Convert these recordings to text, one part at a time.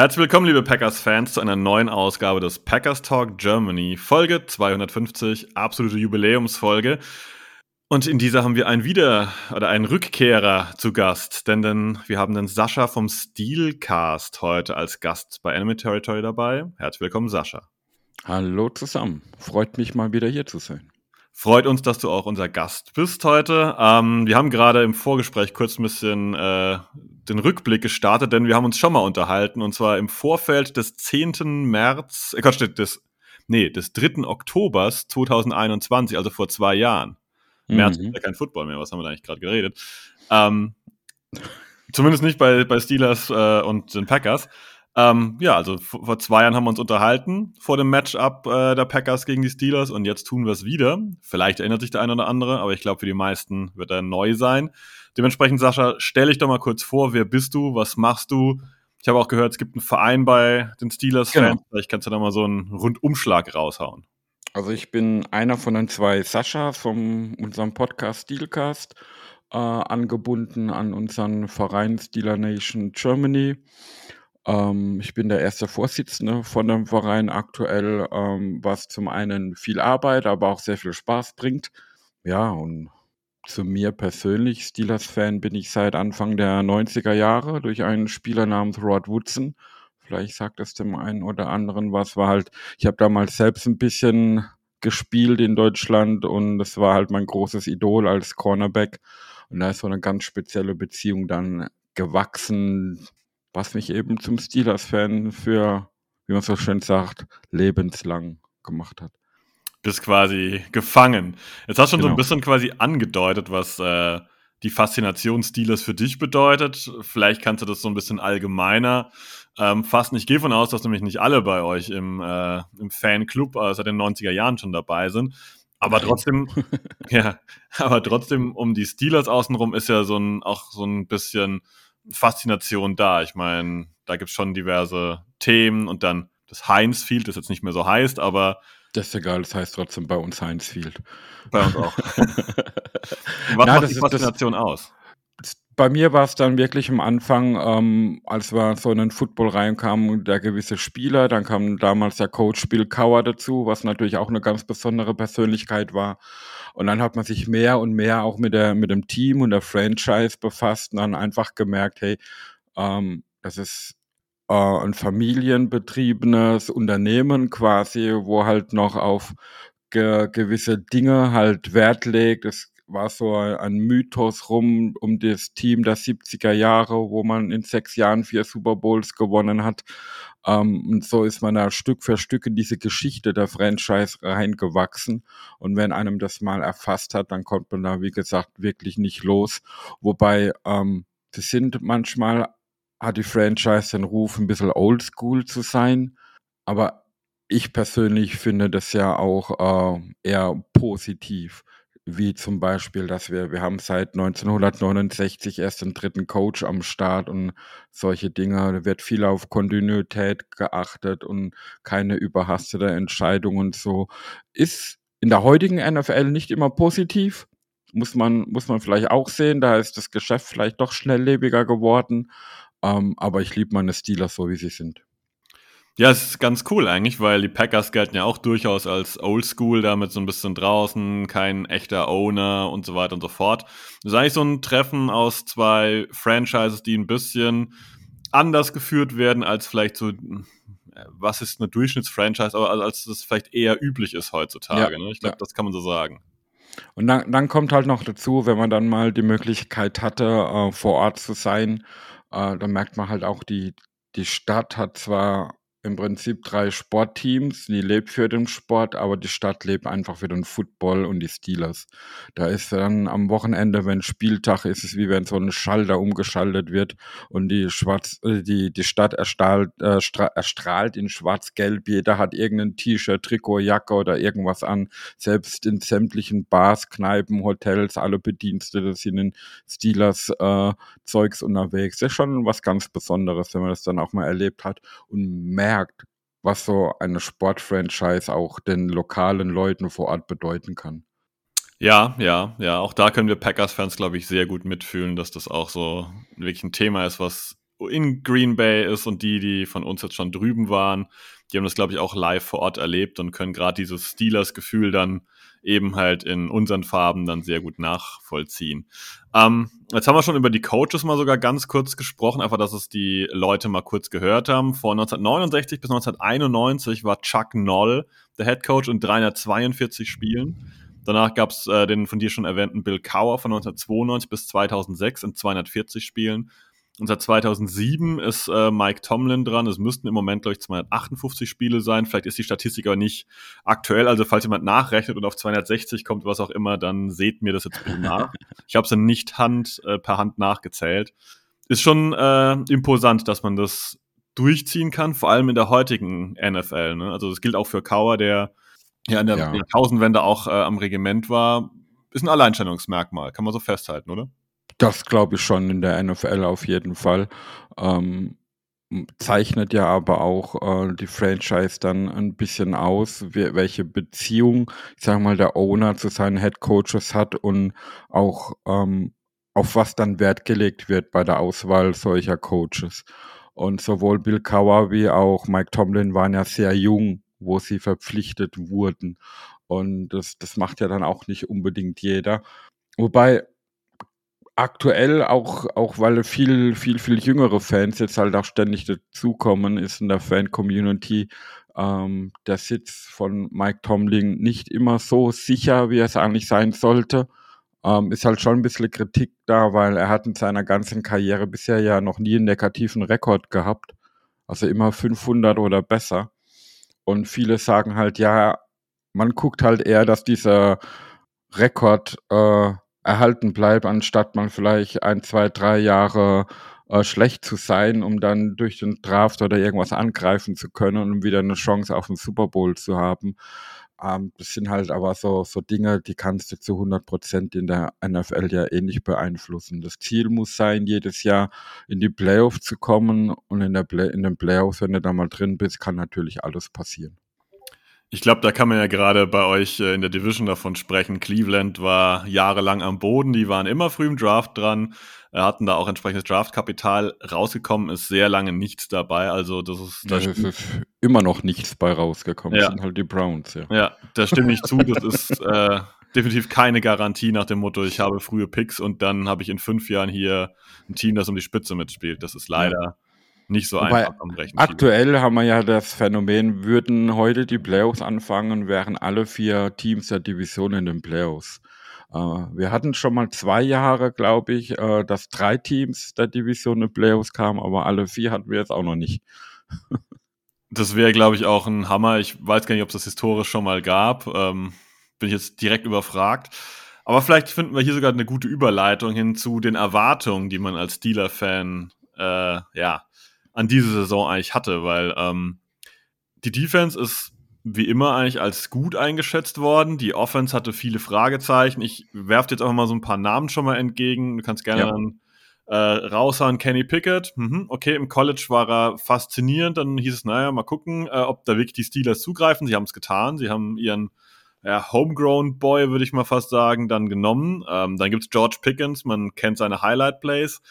Herzlich willkommen, liebe Packers-Fans, zu einer neuen Ausgabe des Packers Talk Germany, Folge 250, absolute Jubiläumsfolge. Und in dieser haben wir einen Wieder- oder einen Rückkehrer zu Gast, denn, denn wir haben den Sascha vom Steelcast heute als Gast bei Enemy Territory dabei. Herzlich willkommen, Sascha. Hallo zusammen. Freut mich mal wieder hier zu sein. Freut uns, dass du auch unser Gast bist heute. Ähm, wir haben gerade im Vorgespräch kurz ein bisschen äh, den Rückblick gestartet, denn wir haben uns schon mal unterhalten und zwar im Vorfeld des 10. März, äh, Quatsch, des, nee, des 3. Oktobers 2021, also vor zwei Jahren. März Mhm. ist ja kein Football mehr, was haben wir da eigentlich gerade geredet? Ähm, zumindest nicht bei, bei Steelers äh, und den Packers. Ähm, ja, also vor zwei Jahren haben wir uns unterhalten vor dem Matchup äh, der Packers gegen die Steelers und jetzt tun wir es wieder. Vielleicht erinnert sich der eine oder andere, aber ich glaube, für die meisten wird er neu sein. Dementsprechend, Sascha, stell dich doch mal kurz vor, wer bist du, was machst du? Ich habe auch gehört, es gibt einen Verein bei den Steelers-Fans. Genau. Vielleicht kannst du da mal so einen Rundumschlag raushauen. Also ich bin einer von den zwei Saschas von unserem Podcast Steelcast, äh, angebunden an unseren Verein Steeler Nation Germany. Ähm, ich bin der erste Vorsitzende von dem Verein aktuell, ähm, was zum einen viel Arbeit, aber auch sehr viel Spaß bringt. Ja, und zu mir persönlich, Steelers-Fan bin ich seit Anfang der 90er Jahre durch einen Spieler namens Rod Woodson. Vielleicht sagt es dem einen oder anderen was. War halt, ich habe damals selbst ein bisschen gespielt in Deutschland und das war halt mein großes Idol als Cornerback. Und da ist so eine ganz spezielle Beziehung dann gewachsen, was mich eben zum Steelers-Fan für, wie man so schön sagt, lebenslang gemacht hat. bist quasi gefangen. Jetzt hast du schon so ein Genau. bisschen quasi angedeutet, was äh, die Faszination Steelers für dich bedeutet. Vielleicht kannst du das so ein bisschen allgemeiner ähm, fassen. Ich gehe von aus, dass nämlich nicht alle bei euch im, äh, im Fanclub äh, seit den 90er Jahren schon dabei sind. Aber trotzdem, ja, aber trotzdem um die Steelers außenrum ist ja so ein, auch so ein bisschen Faszination da. Ich meine, da gibt es schon diverse Themen und dann das Heinz Field, das jetzt nicht mehr so heißt, aber Das ist egal, das heißt trotzdem bei uns Heinz Field. bei uns auch. Was Na, macht das die ist- das- Faszination aus? Bei mir war es dann wirklich am Anfang, ähm, als wir so in den Football reinkamen, der gewisse Spieler, dann kam damals der Coach Bill Cower dazu, was natürlich auch eine ganz besondere Persönlichkeit war. Und dann hat man sich mehr und mehr auch mit der mit dem Team und der Franchise befasst und dann einfach gemerkt, hey, ähm, das ist äh, ein familienbetriebenes Unternehmen quasi, wo halt noch auf ge gewisse Dinge halt Wert legt. Es war so ein Mythos rum um das Team der 70er Jahre, wo man in sechs Jahren vier Super Bowls gewonnen hat. Ähm, und so ist man da Stück für Stück in diese Geschichte der Franchise reingewachsen. Und wenn einem das mal erfasst hat, dann kommt man da, wie gesagt, wirklich nicht los. Wobei, ähm, das sind manchmal, hat die Franchise den Ruf, ein bisschen oldschool zu sein. Aber ich persönlich finde das ja auch äh, eher positiv. Wie zum Beispiel, dass wir, wir haben seit 1969 erst den dritten Coach am Start und solche Dinge. Da wird viel auf Kontinuität geachtet und keine überhastete Entscheidung und so. Ist in der heutigen NFL nicht immer positiv. Muss man, muss man vielleicht auch sehen. Da ist das Geschäft vielleicht doch schnelllebiger geworden. Ähm, aber ich liebe meine Steelers so, wie sie sind. Ja, es ist ganz cool eigentlich, weil die Packers gelten ja auch durchaus als Oldschool, damit so ein bisschen draußen, kein echter Owner und so weiter und so fort. Das ist eigentlich so ein Treffen aus zwei Franchises, die ein bisschen anders geführt werden als vielleicht so, was ist eine Durchschnittsfranchise, aber als- als das vielleicht eher üblich ist heutzutage. Ja, ne? Ich glaube, ja. das kann man so sagen. Und dann, dann kommt halt noch dazu, wenn man dann mal die Möglichkeit hatte, äh, vor Ort zu sein, äh, dann merkt man halt auch, die, die Stadt hat zwar im Prinzip drei Sportteams, die lebt für den Sport, aber die Stadt lebt einfach für den Football und die Steelers. Da ist dann am Wochenende, wenn Spieltag ist, es wie wenn so ein Schalter umgeschaltet wird und die Schwarz, äh, die, die Stadt erstrahlt, äh, erstrahlt in schwarz-gelb. Jeder hat irgendein T-Shirt, Trikot, Jacke oder irgendwas an. Selbst in sämtlichen Bars, Kneipen, Hotels, alle Bedienstete sind in Steelers äh, Zeugs unterwegs. Das ist schon was ganz Besonderes, wenn man das dann auch mal erlebt hat und merkt, merkt, was so eine Sportfranchise auch den lokalen Leuten vor Ort bedeuten kann. Ja, ja, ja. Auch da können wir Packers-Fans, glaube ich, sehr gut mitfühlen, dass das auch so wirklich ein Thema ist, was in Green Bay ist und die, die von uns jetzt schon drüben waren, die haben das, glaube ich, auch live vor Ort erlebt und können gerade dieses Steelers-Gefühl dann eben halt in unseren Farben dann sehr gut nachvollziehen. Ähm, jetzt haben wir schon über die Coaches mal sogar ganz kurz gesprochen, einfach, dass es die Leute mal kurz gehört haben. Von 1969 bis 1991 war Chuck Noll der Head Coach in 342 Spielen. Danach gab es äh, den von dir schon erwähnten Bill Cower von 1992 bis 2006 in 240 Spielen. Und seit 2007 ist äh, Mike Tomlin dran. Es müssten im Moment, glaube ich, 258 Spiele sein. Vielleicht ist die Statistik aber nicht aktuell. Also falls jemand nachrechnet und auf 260 kommt, was auch immer, dann seht mir das jetzt bitte nach. ich habe es dann nicht Hand, äh, per Hand nachgezählt. Ist schon äh, imposant, dass man das durchziehen kann, vor allem in der heutigen NFL. Ne? Also das gilt auch für Kauer, der ja in der ja. Jahrtausendwende auch äh, am Regiment war. Ist ein Alleinstellungsmerkmal, kann man so festhalten, oder? Das glaube ich schon in der NFL auf jeden Fall. Ähm, zeichnet ja aber auch äh, die Franchise dann ein bisschen aus, wie, welche Beziehung, ich sage mal, der Owner zu seinen Head Coaches hat und auch ähm, auf was dann Wert gelegt wird bei der Auswahl solcher Coaches. Und sowohl Bill Cowher wie auch Mike Tomlin waren ja sehr jung, wo sie verpflichtet wurden. Und das, das macht ja dann auch nicht unbedingt jeder. Wobei aktuell auch, auch weil viel, viel, viel jüngere Fans jetzt halt auch ständig dazukommen, ist in der Fan-Community ähm, der Sitz von Mike Tomlin nicht immer so sicher, wie es eigentlich sein sollte. Ähm, ist halt schon ein bisschen Kritik da, weil er hat in seiner ganzen Karriere bisher ja noch nie einen negativen Rekord gehabt. Also immer 500 oder besser. Und viele sagen halt, ja, man guckt halt eher, dass dieser Rekord äh, erhalten bleibt, anstatt man vielleicht ein, zwei, drei Jahre äh, schlecht zu sein, um dann durch den Draft oder irgendwas angreifen zu können und wieder eine Chance auf den Super Bowl zu haben. Ähm, das sind halt aber so, so Dinge, die kannst du zu 100 Prozent in der NFL ja eh nicht beeinflussen. Das Ziel muss sein, jedes Jahr in die Playoffs zu kommen und in, der Play in den Playoffs, wenn du da mal drin bist, kann natürlich alles passieren. Ich glaube, da kann man ja gerade bei euch äh, in der Division davon sprechen. Cleveland war jahrelang am Boden, die waren immer früh im Draft dran, äh, hatten da auch entsprechendes Draftkapital. Rausgekommen ist sehr lange nichts dabei. Also das ist, das ja, ist immer noch nichts bei rausgekommen. Ja. Das sind halt die Browns, ja. Ja, da stimme ich zu. Das ist äh, definitiv keine Garantie nach dem Motto, ich habe frühe Picks und dann habe ich in fünf Jahren hier ein Team, das um die Spitze mitspielt. Das ist leider. Ja nicht so Wobei einfach am Rechen. Aktuell haben wir ja das Phänomen, würden heute die Playoffs anfangen, wären alle vier Teams der Division in den Playoffs. Äh, wir hatten schon mal zwei Jahre, glaube ich, äh, dass drei Teams der Division in Playoffs kamen, aber alle vier hatten wir jetzt auch noch nicht. das wäre, glaube ich, auch ein Hammer. Ich weiß gar nicht, ob es das historisch schon mal gab. Ähm, bin ich jetzt direkt überfragt. Aber vielleicht finden wir hier sogar eine gute Überleitung hin zu den Erwartungen, die man als Steeler-Fan äh, ja, an diese Saison eigentlich hatte, weil ähm, die Defense ist wie immer eigentlich als gut eingeschätzt worden. Die Offense hatte viele Fragezeichen. Ich werfe jetzt einfach mal so ein paar Namen schon mal entgegen. Du kannst gerne ja. dann äh, raushauen. Kenny Pickett. Mhm, okay, im College war er faszinierend. Dann hieß es, naja, mal gucken, äh, ob da wirklich die Steelers zugreifen. Sie haben es getan. Sie haben ihren ja, Homegrown Boy, würde ich mal fast sagen, dann genommen. Ähm, dann gibt es George Pickens. Man kennt seine Highlight Plays.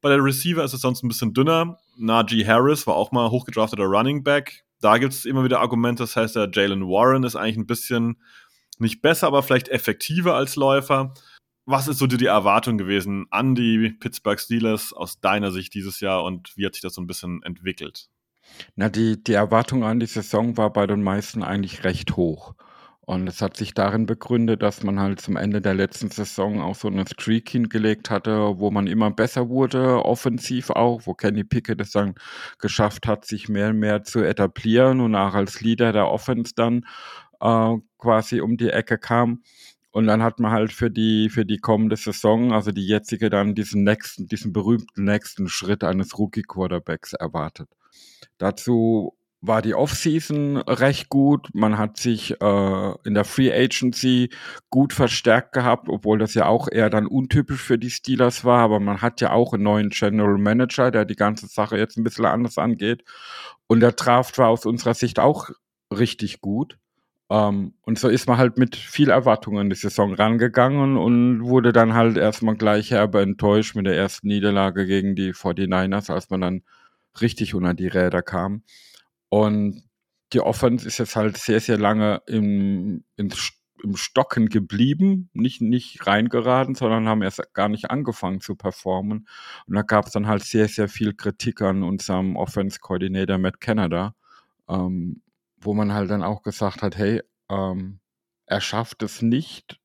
Bei der Receiver ist es sonst ein bisschen dünner. Najee Harris war auch mal hochgedrafteter Running Back. Da gibt es immer wieder Argumente, das heißt, der Jalen Warren ist eigentlich ein bisschen nicht besser, aber vielleicht effektiver als Läufer. Was ist so die Erwartung gewesen an die Pittsburgh Steelers aus deiner Sicht dieses Jahr und wie hat sich das so ein bisschen entwickelt? Na, die, die Erwartung an die Saison war bei den meisten eigentlich recht hoch. Und es hat sich darin begründet, dass man halt zum Ende der letzten Saison auch so eine Streak hingelegt hatte, wo man immer besser wurde, offensiv auch, wo Kenny Pickett es dann geschafft hat, sich mehr und mehr zu etablieren und auch als Leader der Offense dann äh, quasi um die Ecke kam. Und dann hat man halt für die, für die kommende Saison, also die jetzige, dann diesen nächsten, diesen berühmten nächsten Schritt eines Rookie-Quarterbacks erwartet. Dazu war die Offseason recht gut. Man hat sich äh, in der Free Agency gut verstärkt gehabt, obwohl das ja auch eher dann untypisch für die Steelers war. Aber man hat ja auch einen neuen General Manager, der die ganze Sache jetzt ein bisschen anders angeht. Und der Draft war aus unserer Sicht auch richtig gut. Ähm, und so ist man halt mit viel Erwartungen in die Saison rangegangen und wurde dann halt erstmal gleich herbe enttäuscht mit der ersten Niederlage gegen die 49ers, als man dann richtig unter die Räder kam. Und die Offense ist jetzt halt sehr, sehr lange im, im, im Stocken geblieben, nicht, nicht reingeraten, sondern haben erst gar nicht angefangen zu performen. Und da gab es dann halt sehr, sehr viel Kritik an unserem Offense-Coordinator Matt Canada, ähm, wo man halt dann auch gesagt hat, hey, ähm, er schafft es nicht,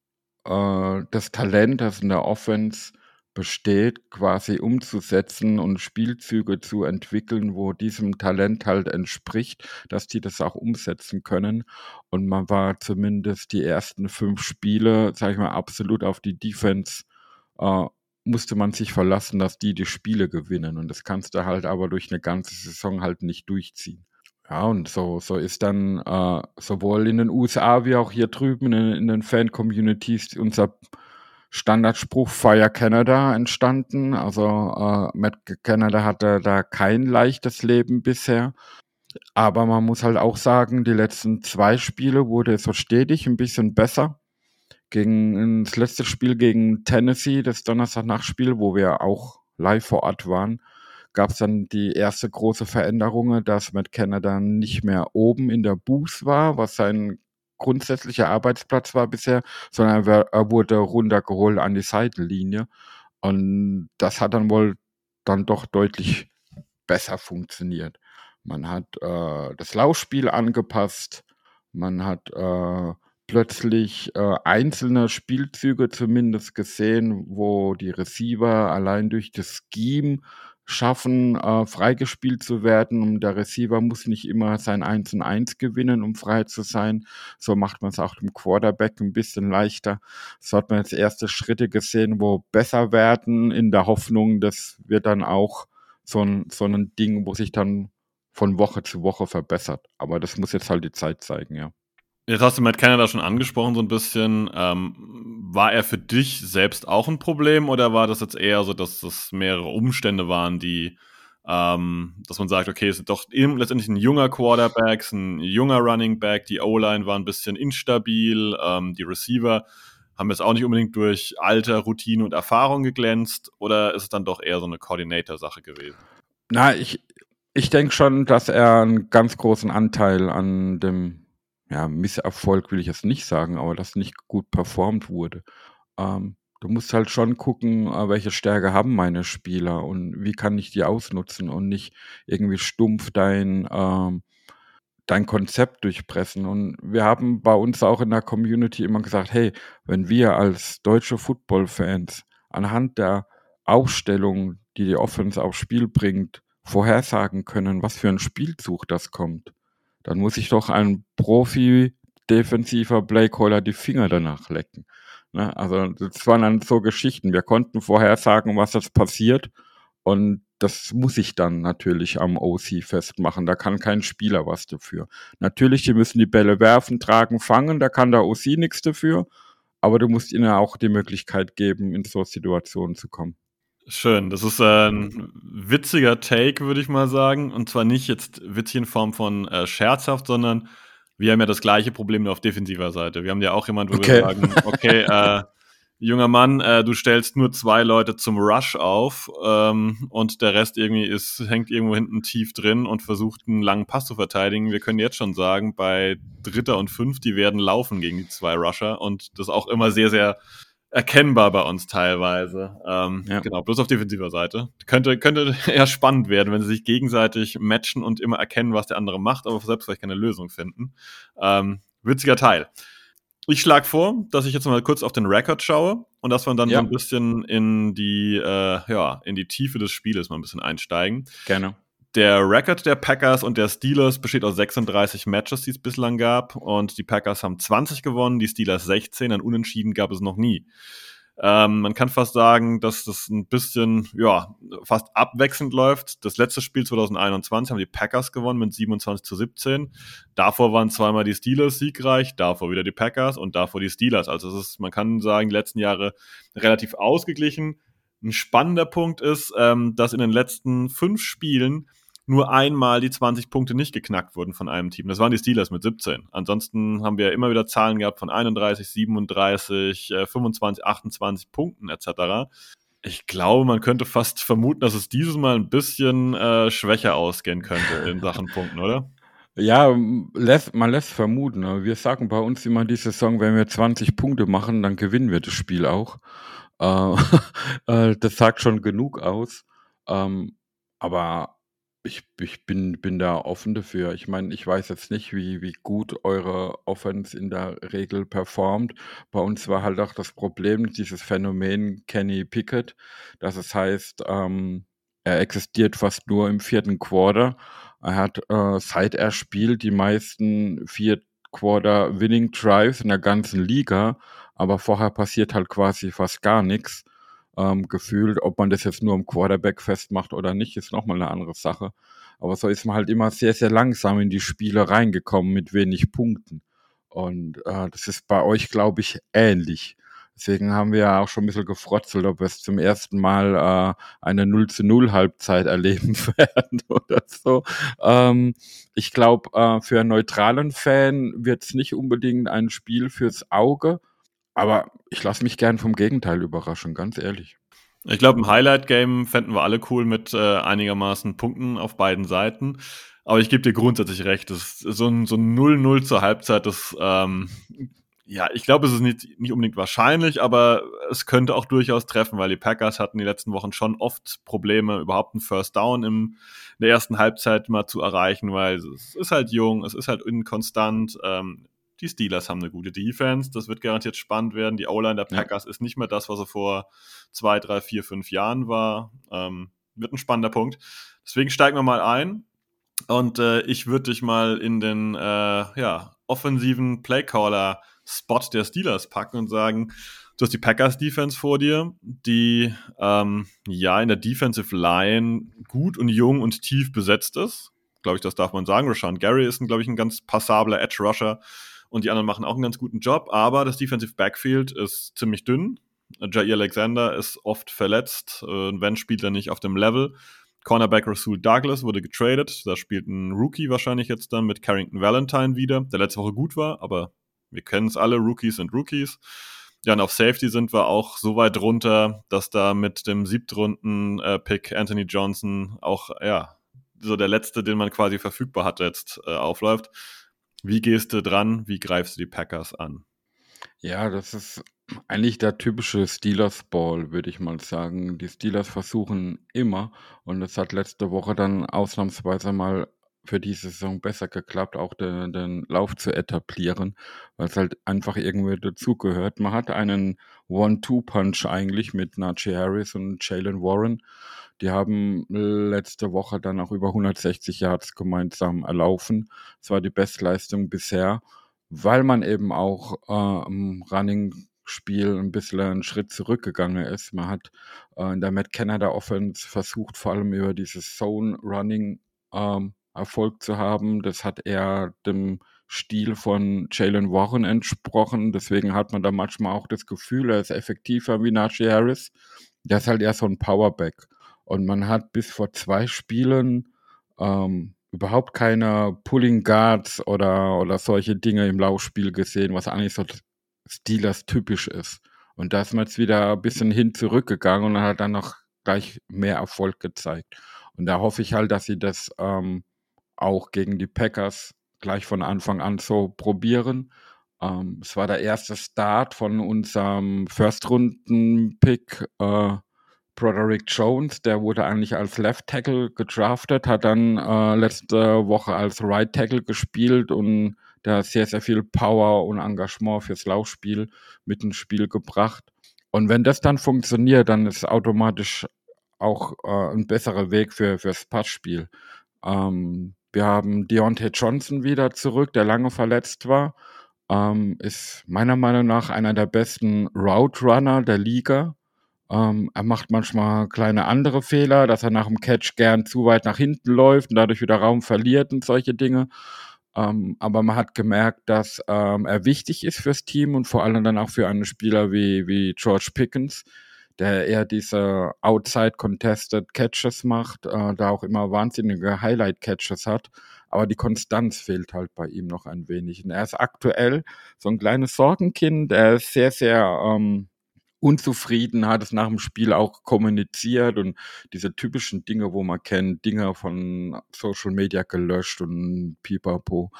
äh, das Talent, das in der Offense besteht, quasi umzusetzen und Spielzüge zu entwickeln, wo diesem Talent halt entspricht, dass die das auch umsetzen können. Und man war zumindest die ersten fünf Spiele, sag ich mal, absolut auf die Defense, äh, musste man sich verlassen, dass die die Spiele gewinnen. Und das kannst du halt aber durch eine ganze Saison halt nicht durchziehen. Ja, und so, so ist dann äh, sowohl in den USA wie auch hier drüben in, in den Fan-Communities unser Standardspruch Fire Canada entstanden. Also äh, Matt Canada hatte da kein leichtes Leben bisher. Aber man muss halt auch sagen, die letzten zwei Spiele wurde so stetig ein bisschen besser. Gegen das letzte Spiel gegen Tennessee, das Donnerstag-Nachtspiel, wo wir auch live vor Ort waren, gab es dann die erste große Veränderung, dass Matt Canada nicht mehr oben in der Booth war, was sein grundsätzlicher Arbeitsplatz war bisher, sondern er wurde runtergeholt an die Seitenlinie. Und das hat dann wohl dann doch deutlich besser funktioniert. Man hat äh, das Laufspiel angepasst, man hat äh, plötzlich äh, einzelne Spielzüge zumindest gesehen, wo die Receiver allein durch das Scheme schaffen, äh, freigespielt zu werden. Und der Receiver muss nicht immer sein 1 und 1 gewinnen, um frei zu sein. So macht man es auch dem Quarterback ein bisschen leichter. So hat man jetzt erste Schritte gesehen, wo besser werden, in der Hoffnung, das wird dann auch so ein, so ein Ding, wo sich dann von Woche zu Woche verbessert. Aber das muss jetzt halt die Zeit zeigen, ja. Jetzt hast du Matt Canada schon angesprochen, so ein bisschen. Ähm, war er für dich selbst auch ein Problem oder war das jetzt eher so, dass das mehrere Umstände waren, die, ähm, dass man sagt, okay, es ist doch letztendlich ein junger Quarterback, ein junger Running Back, die O-Line war ein bisschen instabil, ähm, die Receiver haben jetzt auch nicht unbedingt durch Alter, Routine und Erfahrung geglänzt oder ist es dann doch eher so eine Coordinator-Sache gewesen? Na, ich, ich denke schon, dass er einen ganz großen Anteil an dem ja, Misserfolg will ich jetzt nicht sagen, aber dass nicht gut performt wurde. Ähm, du musst halt schon gucken, äh, welche Stärke haben meine Spieler und wie kann ich die ausnutzen und nicht irgendwie stumpf dein, ähm, dein Konzept durchpressen. Und wir haben bei uns auch in der Community immer gesagt, hey, wenn wir als deutsche Football-Fans anhand der Aufstellung, die die Offense aufs Spiel bringt, vorhersagen können, was für ein Spielzug das kommt, dann muss ich doch ein Profi-defensiver Playcaller die Finger danach lecken. Ne? Also das waren dann so Geschichten. Wir konnten vorhersagen, was jetzt passiert und das muss ich dann natürlich am OC festmachen. Da kann kein Spieler was dafür. Natürlich, die müssen die Bälle werfen, tragen, fangen, da kann der OC nichts dafür. Aber du musst ihnen auch die Möglichkeit geben, in so Situationen zu kommen. Schön, das ist äh, ein witziger Take, würde ich mal sagen. Und zwar nicht jetzt witzig in Form von äh, scherzhaft, sondern wir haben ja das gleiche Problem nur auf defensiver Seite. Wir haben ja auch jemanden, wo okay. wir sagen, okay, äh, junger Mann, äh, du stellst nur zwei Leute zum Rush auf ähm, und der Rest irgendwie ist, hängt irgendwo hinten tief drin und versucht einen langen Pass zu verteidigen. Wir können jetzt schon sagen, bei Dritter und Fünf, die werden laufen gegen die zwei Rusher und das auch immer sehr, sehr erkennbar bei uns teilweise. Ähm, ja. Genau, bloß auf defensiver Seite. Könnte, könnte eher spannend werden, wenn sie sich gegenseitig matchen und immer erkennen, was der andere macht, aber selbst vielleicht keine Lösung finden. Ähm, witziger Teil. ich schlage vor, dass ich jetzt mal kurz auf den Rekord schaue und dass wir dann Ja. so ein bisschen in die, äh, ja, in die Tiefe des Spieles mal ein bisschen einsteigen. Gerne. Der Rekord der Packers und der Steelers besteht aus 36 Matches, die es bislang gab. Und die Packers haben 20 gewonnen, die Steelers 16. Ein Unentschieden gab es noch nie. Ähm, man kann fast sagen, dass das ein bisschen, ja, fast abwechselnd läuft. Das letzte Spiel 2021 haben die Packers gewonnen mit 27 zu 17. Davor waren zweimal die Steelers siegreich, davor wieder die Packers und davor die Steelers. Also es ist, man kann sagen, die letzten Jahre relativ ausgeglichen. Ein spannender Punkt ist, ähm, dass in den letzten fünf Spielen nur einmal die 20 Punkte nicht geknackt wurden von einem Team. Das waren die Steelers mit 17. Ansonsten haben wir immer wieder Zahlen gehabt von 31, 37, äh, 25, 28 Punkten etc. Ich glaube, man könnte fast vermuten, dass es dieses Mal ein bisschen äh, schwächer ausgehen könnte in Sachen Punkten, oder? Ja, lässt, man lässt vermuten. Wir sagen bei uns immer die Saison, wenn wir 20 Punkte machen, dann gewinnen wir das Spiel auch. Äh, äh, das sagt schon genug aus. Ähm, aber ich, ich bin, bin da offen dafür. Ich meine, ich weiß jetzt nicht, wie, wie gut eure Offense in der Regel performt. Bei uns war halt auch das Problem, dieses Phänomen Kenny Pickett, dass es heißt, ähm, er existiert fast nur im vierten Quarter. Er hat, äh, seit er spielt, die meisten vier Quarter Winning Drives in der ganzen Liga, aber vorher passiert halt quasi fast gar nichts. Ähm, gefühlt, ob man das jetzt nur am Quarterback festmacht oder nicht, ist nochmal eine andere Sache. Aber so ist man halt immer sehr, sehr langsam in die Spiele reingekommen mit wenig Punkten. Und äh, das ist bei euch, glaube ich, ähnlich. Deswegen haben wir ja auch schon ein bisschen gefrotzelt, ob wir es zum ersten Mal äh, eine 0 zu 0 Halbzeit erleben werden oder so. Ähm, ich glaube, äh, für einen neutralen Fan wird es nicht unbedingt ein Spiel fürs Auge, aber ich lasse mich gern vom Gegenteil überraschen, ganz ehrlich. Ich glaube, ein Highlight-Game fänden wir alle cool mit äh, einigermaßen Punkten auf beiden Seiten. Aber ich gebe dir grundsätzlich recht, das so ein so ein 0-0 zur Halbzeit, das, ähm, ja, ich glaube, es ist nicht, nicht unbedingt wahrscheinlich, aber es könnte auch durchaus treffen, weil die Packers hatten die letzten Wochen schon oft Probleme, überhaupt einen First Down im, in der ersten Halbzeit mal zu erreichen, weil es ist halt jung, es ist halt inkonstant. Ähm, die Steelers haben eine gute Defense, das wird garantiert spannend werden. Die O-Line der Ja. Packers ist nicht mehr das, was sie vor zwei, drei, vier, fünf Jahren war. Ähm, wird ein spannender Punkt. Deswegen steigen wir mal ein. Und äh, ich würde dich mal in den äh, ja, offensiven Playcaller-Spot der Steelers packen und sagen, du hast die Packers-Defense vor dir, die ähm, ja in der Defensive Line gut und jung und tief besetzt ist. Glaube ich, das darf man sagen. Rashawn Gary ist, glaube ich, ein ganz passabler Edge-Rusher und die anderen machen auch einen ganz guten Job, aber das Defensive Backfield ist ziemlich dünn. Jair Alexander ist oft verletzt, äh, wenn spielt er nicht auf dem Level. Cornerback Rasul Douglas wurde getradet. Da spielt ein Rookie wahrscheinlich jetzt dann mit Carrington Valentine wieder, der letzte Woche gut war, aber wir kennen es alle, Rookies sind Rookies. Ja, und auf Safety sind wir auch so weit runter, dass da mit dem Siebtrunden-Pick Anthony Johnson auch, ja, so der letzte, den man quasi verfügbar hat, jetzt äh, aufläuft. Wie gehst du dran? Wie greifst du die Packers an? Ja, das ist eigentlich der typische Steelers-Ball, würde ich mal sagen. Die Steelers versuchen immer, und es hat letzte Woche dann ausnahmsweise mal für diese Saison besser geklappt, auch den, den Lauf zu etablieren, weil es halt einfach irgendwie dazugehört. Man hat einen One-Two-Punch eigentlich mit Najee Harris und Jalen Warren. Die haben letzte Woche dann auch über 160 Yards gemeinsam erlaufen. Das war die Bestleistung bisher, weil man eben auch äh, im Running-Spiel ein bisschen einen Schritt zurückgegangen ist. Man hat äh, in der Matt Canada Offense versucht, vor allem über dieses Zone-Running ähm, Erfolg zu haben. Das hat eher dem Stil von Jalen Warren entsprochen. Deswegen hat man da manchmal auch das Gefühl, er ist effektiver wie Najee Harris. Der ist halt eher so ein Powerback. Und man hat bis vor zwei Spielen ähm, überhaupt keine Pulling Guards oder, oder solche Dinge im Laufspiel gesehen, was eigentlich so Steelers typisch ist. Und da ist man jetzt wieder ein bisschen hin zurückgegangen und hat dann noch gleich mehr Erfolg gezeigt. Und da hoffe ich halt, dass sie das ähm, auch gegen die Packers gleich von Anfang an so probieren. Ähm, es war der erste Start von unserem First-Runden-Pick, äh, Broderick Jones, der wurde eigentlich als Left Tackle gedraftet, hat dann äh, letzte Woche als Right Tackle gespielt und Der hat sehr, sehr viel Power und Engagement fürs Laufspiel mit ins Spiel gebracht. Und wenn das dann funktioniert, dann ist automatisch auch äh, ein besserer Weg für fürs Passspiel. Ähm, wir haben Deontay Johnson wieder zurück, der lange verletzt war. Ähm, ist meiner Meinung nach einer der besten Route Runner der Liga. Ähm, er macht manchmal kleine andere Fehler, dass er nach dem Catch gern zu weit nach hinten läuft und dadurch wieder Raum verliert und solche Dinge. Ähm, aber man hat gemerkt, dass ähm, er wichtig ist fürs Team und vor allem dann auch für einen Spieler wie, wie George Pickens, der eher diese Outside Contested Catches macht, äh, da auch immer wahnsinnige Highlight Catches hat. Aber die Konstanz fehlt halt bei ihm noch ein wenig. Und er ist aktuell so ein kleines Sorgenkind. Er ist sehr, sehr ähm, unzufrieden, hat es nach dem Spiel auch kommuniziert und diese typischen Dinge, wo man kennt, Dinge von Social Media gelöscht und pipapo.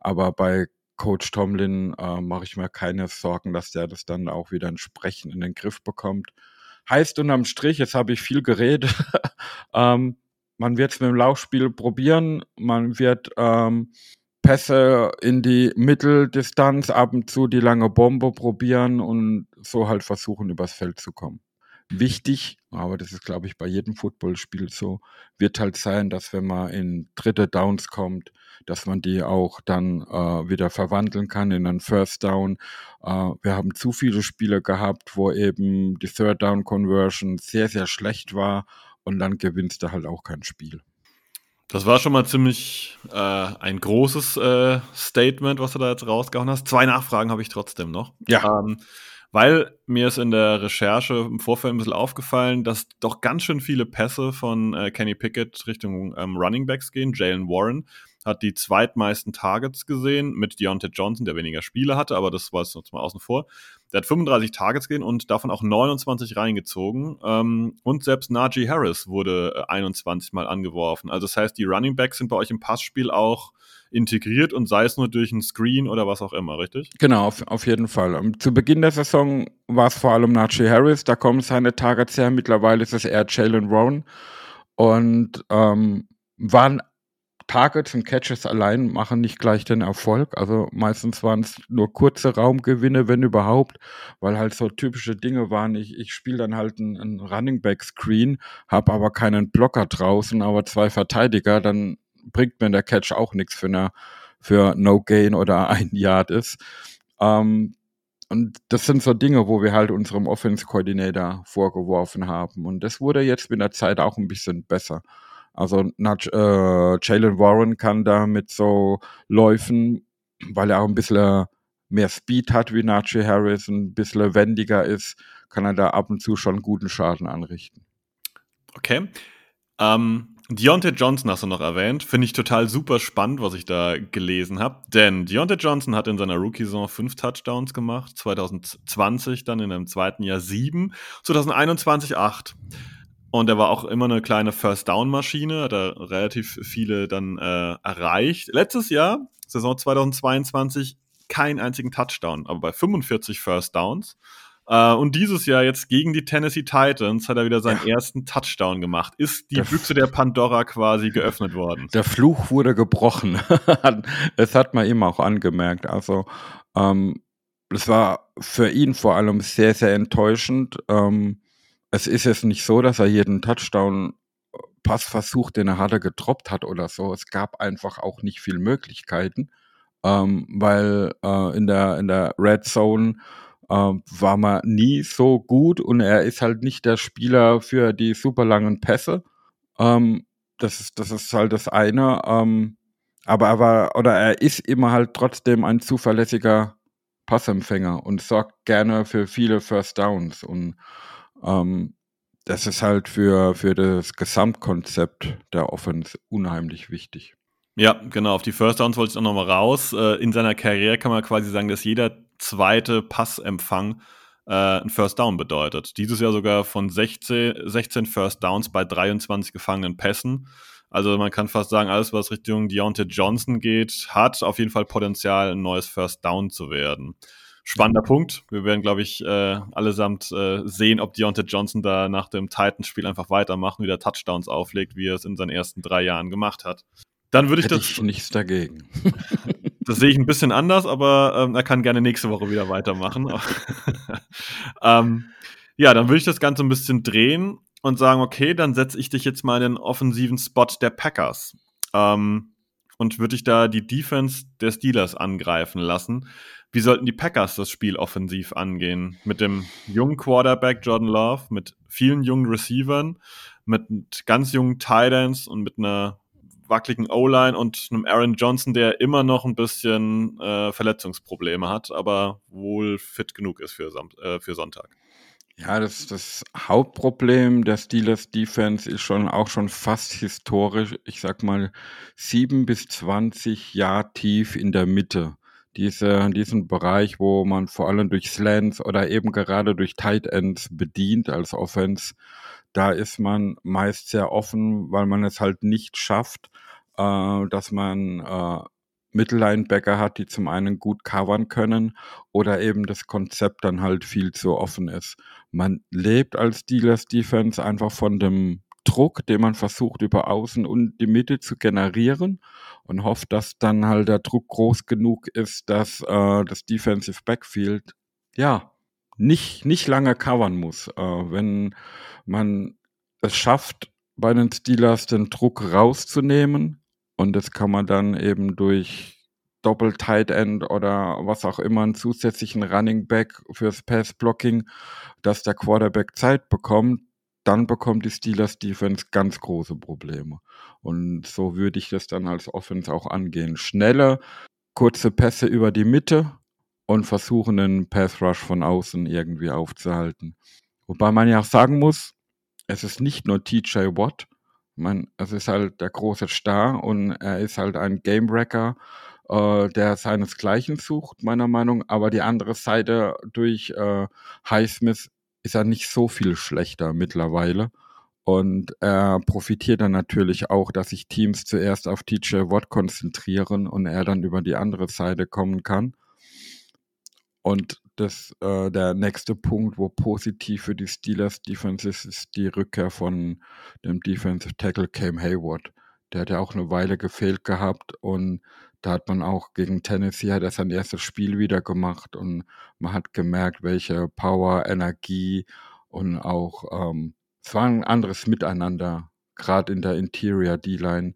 Aber bei Coach Tomlin äh, mache ich mir keine Sorgen, dass der das dann auch wieder entsprechend in den Griff bekommt. Heißt unterm Strich, jetzt habe ich viel geredet, ähm, man wird es mit dem Laufspiel probieren, man wird ähm, Pässe in die Mitteldistanz, ab und zu die lange Bombe probieren und so halt versuchen, übers Feld zu kommen. Wichtig, aber das ist, glaube ich, bei jedem Footballspiel so, wird halt sein, dass wenn man in dritte Downs kommt, dass man die auch dann äh, wieder verwandeln kann in einen First Down. Äh, wir haben zu viele Spiele gehabt, wo eben die Third Down Conversion sehr, sehr schlecht war und dann gewinnst du halt auch kein Spiel. Das war schon mal ziemlich äh, ein großes äh, Statement, was du da jetzt rausgehauen hast. Zwei Nachfragen habe ich trotzdem noch. Ja. Ähm, weil mir ist in der Recherche im Vorfeld ein bisschen aufgefallen, dass doch ganz schön viele Pässe von äh, Kenny Pickett Richtung ähm, Running Backs gehen. Jalen Warren hat die zweitmeisten Targets gesehen mit Deontay Johnson, der weniger Spiele hatte, aber das war jetzt mal außen vor. Der hat 35 Targets gesehen und davon auch 29 reingezogen. Ähm, und selbst Najee Harris wurde 21 äh, Mal angeworfen. Also das heißt, die Running Backs sind bei euch im Passspiel auch integriert und sei es nur durch ein Screen oder was auch immer, richtig? Genau, auf, auf jeden Fall. Um, ähm, zu Beginn der Saison war es vor allem Najee Harris, da kommen seine Targets her. Mittlerweile ist es eher Jalen Rowan. Und ähm, waren Targets und Catches allein machen nicht gleich den Erfolg. Also meistens waren es nur kurze Raumgewinne, wenn überhaupt, weil halt so typische Dinge waren. Ich, ich spiele dann halt einen Running Back Screen, habe aber keinen Blocker draußen, aber zwei Verteidiger, dann bringt mir der Catch auch nichts für eine, für No Gain oder ein Yard ist. Ähm, und das sind so Dinge, wo wir halt unserem Offense Coordinator vorgeworfen haben. Und das wurde jetzt mit der Zeit auch ein bisschen besser. Also äh, Jalen Warren kann da mit so Läufen, weil er auch ein bisschen mehr Speed hat wie Najee Harris, ein bisschen wendiger ist, kann er da ab und zu schon guten Schaden anrichten. Okay. Ähm, Deontay Johnson hast du noch erwähnt. Finde ich total super spannend, was ich da gelesen habe. Denn Deontay Johnson hat in seiner Rookie-Saison fünf Touchdowns gemacht, 2020 dann in einem zweiten Jahr sieben, 2021 acht. Und er war auch immer eine kleine First-Down-Maschine, hat er relativ viele dann äh, erreicht. Letztes Jahr, Saison 2022, keinen einzigen Touchdown, aber bei 45 First Downs. Äh, und dieses Jahr jetzt gegen die Tennessee Titans hat er wieder seinen ja. ersten Touchdown gemacht. Ist die der Büchse der Pandora quasi geöffnet worden? Der Fluch wurde gebrochen. es hat man ihm auch angemerkt. Also ähm, es war für ihn vor allem sehr, sehr enttäuschend. Ähm, es ist jetzt nicht so, dass er jeden Touchdown Passversuch, den er hatte, getroppt hat oder so. Es gab einfach auch nicht viel Möglichkeiten, ähm, weil äh, in der in der Red Zone äh, war man nie so gut und er ist halt nicht der Spieler für die super langen Pässe. Ähm, das ist das ist halt das eine. Ähm, aber er war oder er ist immer halt trotzdem ein zuverlässiger Passempfänger und sorgt gerne für viele First Downs und ähm, das ist halt für, für das Gesamtkonzept der Offense unheimlich wichtig. Ja, genau. Auf die First Downs wollte ich auch nochmal raus. Äh, in seiner Karriere kann man quasi sagen, dass jeder zweite Passempfang äh, ein First Down bedeutet. Dieses Jahr sogar von 16, 16 First Downs bei 23 gefangenen Pässen. Also man kann fast sagen, alles, was Richtung Deontay Johnson geht, hat auf jeden Fall Potenzial, ein neues First Down zu werden spannender Punkt. Wir werden, glaube ich, äh, allesamt äh, sehen, ob Deontay Johnson da nach dem Titans-Spiel einfach weitermacht und wieder Touchdowns auflegt, wie er es in seinen ersten drei Jahren gemacht hat. Dann würde ich Hätte das. Ich nichts dagegen. das sehe ich ein bisschen anders, aber ähm, er kann gerne nächste Woche wieder weitermachen. ähm, ja, dann würde ich das Ganze ein bisschen drehen und sagen, okay, dann setze ich dich jetzt mal in den offensiven Spot der Packers. Ähm, und würde ich da die Defense der Steelers angreifen lassen. Wie sollten die Packers das Spiel offensiv angehen? Mit dem jungen Quarterback Jordan Love, mit vielen jungen Receivern, mit ganz jungen Titans und mit einer wackeligen O-Line und einem Aaron Johnson, der immer noch ein bisschen äh, Verletzungsprobleme hat, aber wohl fit genug ist für, äh, für Sonntag. Ja, das, das Hauptproblem der Steelers Defense ist schon auch schon fast historisch, ich sag mal, sieben bis zwanzig Jahre tief in der Mitte. Diese, diesen Bereich, wo man vor allem durch Slants oder eben gerade durch Tight Ends bedient als Offense, da ist man meist sehr offen, weil man es halt nicht schafft, äh, dass man äh, Mittellinebacker hat, die zum einen gut covern können oder eben das Konzept dann halt viel zu offen ist. Man lebt als Steelers Defense einfach von dem Druck, den man versucht über Außen und die Mitte zu generieren und hofft, dass dann halt der Druck groß genug ist, dass äh, das Defensive Backfield ja nicht nicht lange covern muss. Äh, wenn man es schafft, bei den Steelers den Druck rauszunehmen, und das kann man dann eben durch Doppel Tight End oder was auch immer einen zusätzlichen Running Back fürs Pass Blocking, dass der Quarterback Zeit bekommt, dann bekommt die Steelers Defense ganz große Probleme. Und so würde ich das dann als Offense auch angehen. Schnelle, kurze Pässe über die Mitte und versuchen einen Pass Rush von außen irgendwie aufzuhalten. Wobei man ja auch sagen muss, es ist nicht nur TJ Watt, man, es ist halt der große Star und er ist halt ein Game Wrecker, äh, der seinesgleichen sucht, meiner Meinung. Aber die andere Seite durch äh, Highsmith ist er nicht so viel schlechter mittlerweile. Und er profitiert dann natürlich auch, dass sich Teams zuerst auf TJ Watt konzentrieren und er dann über die andere Seite kommen kann. Und das, äh, der nächste Punkt, wo positiv für die Steelers Defense ist, ist die Rückkehr von dem Defensive Tackle Cam Hayward. Der hat ja auch eine Weile gefehlt gehabt und da hat man auch gegen Tennessee hat er sein erstes Spiel wieder gemacht und man hat gemerkt, welche Power, Energie und auch ähm, es war ein anderes Miteinander, gerade in der Interior D-Line.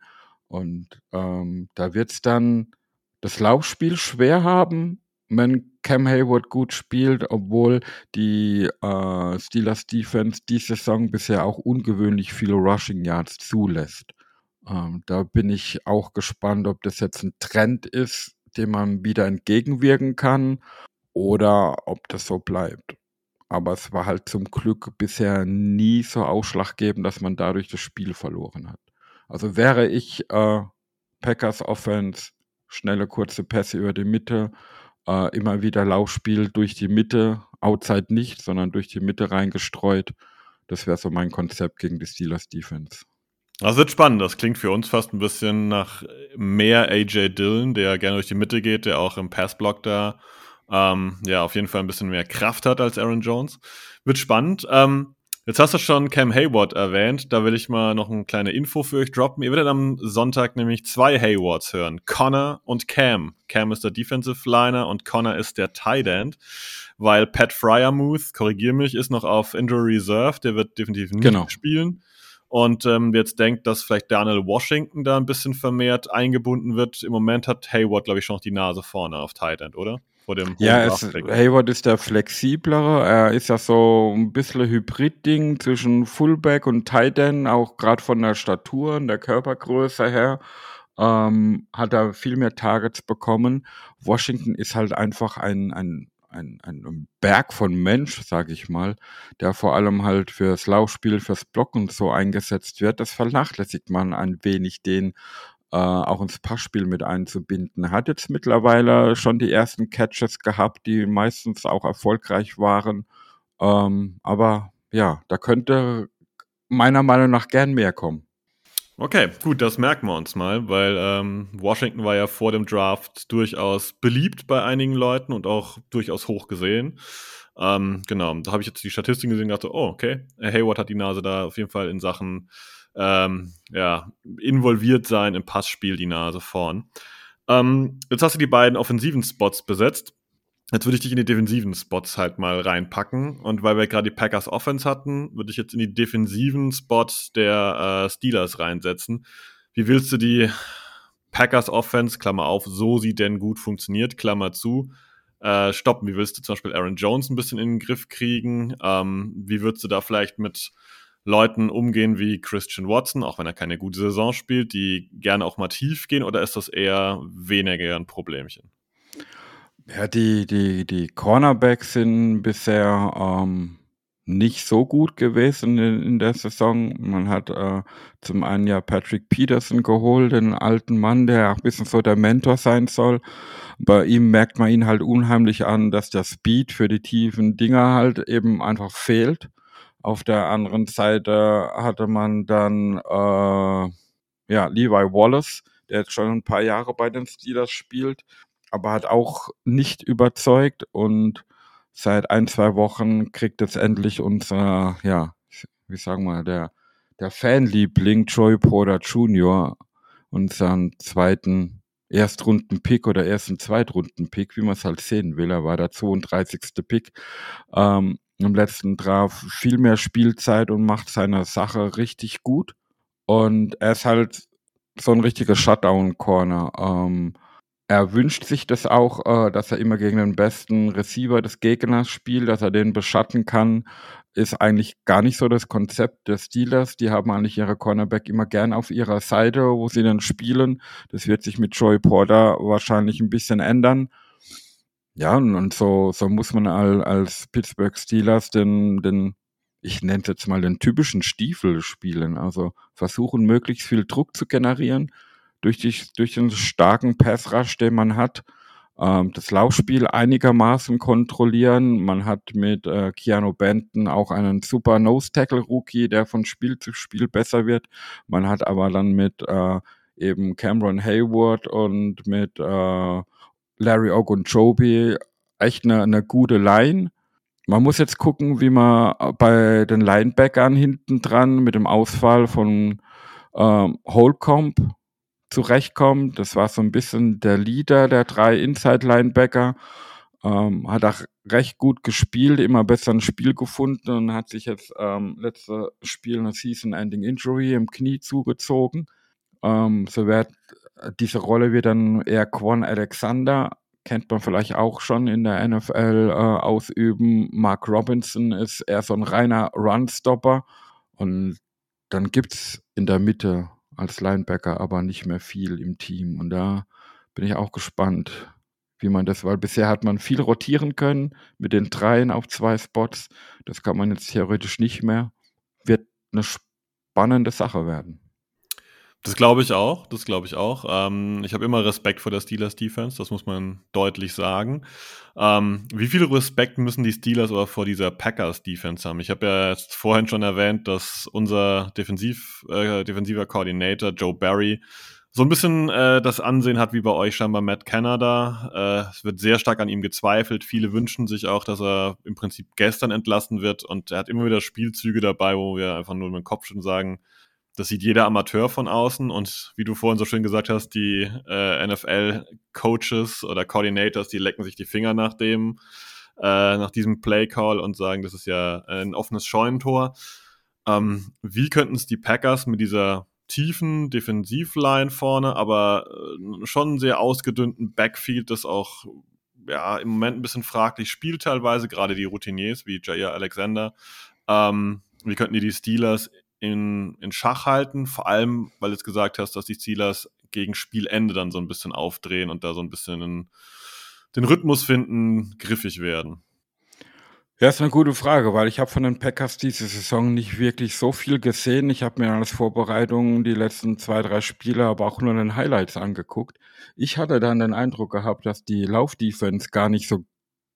Und ähm, da wird es dann das Laufspiel schwer haben, wenn Cam Hayward gut spielt, obwohl die äh, Steelers Defense diese Saison bisher auch ungewöhnlich viele Rushing Yards zulässt. Ähm, da bin ich auch gespannt, ob das jetzt ein Trend ist, dem man wieder entgegenwirken kann oder ob das so bleibt. Aber es war halt zum Glück bisher nie so ausschlaggebend, dass man dadurch das Spiel verloren hat. Also wäre ich äh, Packers Offense, schnelle kurze Pässe über die Mitte, äh, immer wieder Laufspiel durch die Mitte, outside nicht, sondern durch die Mitte reingestreut. Das wäre so mein Konzept gegen die Steelers Defense. Das wird spannend. Das klingt für uns fast ein bisschen nach mehr AJ Dillon, der gerne durch die Mitte geht, der auch im Passblock da ähm, ja auf jeden Fall ein bisschen mehr Kraft hat als Aaron Jones. Wird spannend. Ähm, Jetzt hast du schon Cam Hayward erwähnt. Da will ich mal noch eine kleine Info für euch droppen. Ihr werdet am Sonntag nämlich zwei Haywards hören. Connor und Cam. Cam ist der Defensive Liner und Connor ist der Tight End. Weil Pat Fryermuth, korrigier mich, ist noch auf Injury Reserve. Der wird definitiv nicht genau. spielen. Und ähm, jetzt denkt, dass vielleicht Daniel Washington da ein bisschen vermehrt eingebunden wird. Im Moment hat Hayward, glaube ich, schon noch die Nase vorne auf Tight End, oder? vor dem Ja, es, Hayward ist der flexiblere. Er ist ja so ein bisschen Hybrid-Ding zwischen Fullback und Tight End, auch gerade von der Statur und der Körpergröße her. Ähm, hat er viel mehr Targets bekommen. Washington ist halt einfach ein, ein, ein, ein Berg von Mensch, sage ich mal, der vor allem halt fürs Laufspiel, fürs Blocken so eingesetzt wird. Das vernachlässigt man ein wenig den äh, auch ins Passspiel mit einzubinden. Hat jetzt mittlerweile schon die ersten Catches gehabt, die meistens auch erfolgreich waren. Ähm, aber ja, da könnte meiner Meinung nach gern mehr kommen. Okay, gut, das merken wir uns mal, weil ähm, Washington war ja vor dem Draft durchaus beliebt bei einigen Leuten und auch durchaus hoch gesehen. Ähm, genau, da habe ich jetzt die Statistiken gesehen und dachte, oh, okay, Hayward hat die Nase da auf jeden Fall in Sachen ähm, ja, involviert sein im Passspiel die Nase vorn. Ähm, jetzt hast du die beiden offensiven Spots besetzt. Jetzt würde ich dich in die defensiven Spots halt mal reinpacken. Und weil wir gerade die Packers Offense hatten, würde ich jetzt in die defensiven Spots der äh, Steelers reinsetzen. Wie willst du die Packers Offense, Klammer auf, so sie denn gut funktioniert, Klammer zu, äh, stoppen? Wie willst du zum Beispiel Aaron Jones ein bisschen in den Griff kriegen? Ähm, wie würdest du da vielleicht mit Leuten umgehen wie Christian Watson, auch wenn er keine gute Saison spielt, die gerne auch mal tief gehen, oder ist das eher weniger ein Problemchen? Ja, die, die, die Cornerbacks sind bisher ähm, nicht so gut gewesen in, in der Saison. Man hat äh, zum einen ja Patrick Peterson geholt, den alten Mann, der auch ein bisschen so der Mentor sein soll. Bei ihm merkt man ihn halt unheimlich an, dass der Speed für die tiefen Dinger halt eben einfach fehlt. Auf der anderen Seite hatte man dann äh, ja Levi Wallace, der jetzt schon ein paar Jahre bei den Steelers spielt, aber hat auch nicht überzeugt und seit ein, zwei Wochen kriegt jetzt endlich unser, ja, wie sagen wir, der, der Fanliebling Joy Porter Jr. unseren zweiten Erstrunden-Pick oder ersten Zweitrunden-Pick, wie man es halt sehen will. Er war der 32. Pick ähm, im letzten Draft viel mehr Spielzeit und macht seine Sache richtig gut. Und er ist halt so ein richtiger Shutdown-Corner. Ähm, er wünscht sich das auch, äh, dass er immer gegen den besten Receiver des Gegners spielt, dass er den beschatten kann. Ist eigentlich gar nicht so das Konzept der Steelers. Die haben eigentlich ihre Cornerback immer gern auf ihrer Seite, wo sie dann spielen. Das wird sich mit Joey Porter wahrscheinlich ein bisschen ändern. Ja, und, so, so muss man als Pittsburgh Steelers den, den, ich nenne es jetzt mal den typischen Stiefel spielen. Also versuchen, möglichst viel Druck zu generieren durch, die, durch den starken Passrush, den man hat, ähm, das Laufspiel einigermaßen kontrollieren. Man hat mit äh, Keanu Benton auch einen super Nose-Tackle-Rookie, der von Spiel zu Spiel besser wird. Man hat aber dann mit äh, eben Cameron Hayward und mit äh, Larry Ogunjobi echt eine, eine gute Line. Man muss jetzt gucken, wie man bei den Linebackern hinten dran mit dem Ausfall von ähm, Holcomb zurechtkommt. Das war so ein bisschen der Leader der drei Inside-Linebacker. Ähm, hat auch recht gut gespielt, immer besser ein Spiel gefunden und hat sich jetzt ähm, letzte Spiel eine Season-Ending-Injury im Knie zugezogen. Ähm, so wird diese Rolle wird dann eher Quan Alexander, kennt man vielleicht auch schon in der NFL äh, ausüben. Mark Robinson ist eher so ein reiner Runstopper und dann gibt's in der Mitte als Linebacker, aber nicht mehr viel im Team. Und da bin ich auch gespannt, wie man das, weil bisher hat man viel rotieren können mit den dreien auf zwei Spots. Das kann man jetzt theoretisch nicht mehr. Wird eine spannende Sache werden. Das glaube ich auch, das glaube ich auch. Ähm, ich habe immer Respekt vor der Steelers Defense, das muss man deutlich sagen. Ähm, wie viel Respekt müssen die Steelers aber vor dieser Packers Defense haben? Ich habe ja jetzt vorhin schon erwähnt, dass unser Defensiv, äh, defensiver Coordinator Joe Barry so ein bisschen äh, das Ansehen hat wie bei euch scheinbar Matt Canada. Äh, es wird sehr stark an ihm gezweifelt. Viele wünschen sich auch, dass er im Prinzip gestern entlassen wird und er hat immer wieder Spielzüge dabei, wo wir einfach nur mit dem Kopf schon sagen, das sieht jeder Amateur von außen und wie du vorhin so schön gesagt hast, die äh, NFL-Coaches oder Coordinators, die lecken sich die Finger nach dem, äh, nach diesem Play-Call und sagen, das ist ja ein offenes Scheunentor. Ähm, wie könnten es die Packers mit dieser tiefen Defensivline vorne, aber äh, schon sehr ausgedünnten Backfield, das auch ja im Moment ein bisschen fraglich spielt teilweise, gerade die Routiniers wie Jair Alexander. Ähm, wie könnten die die Steelers in, in Schach halten, vor allem, weil du jetzt gesagt hast, dass die Steelers gegen Spielende dann so ein bisschen aufdrehen und da so ein bisschen in, den Rhythmus finden, griffig werden? Ja, ist eine gute Frage, weil ich habe von den Packers diese Saison nicht wirklich so viel gesehen. Ich habe mir als Vorbereitung die letzten zwei, drei Spiele, aber auch nur den Highlights angeguckt. Ich hatte dann den Eindruck gehabt, dass die Laufdefense gar nicht so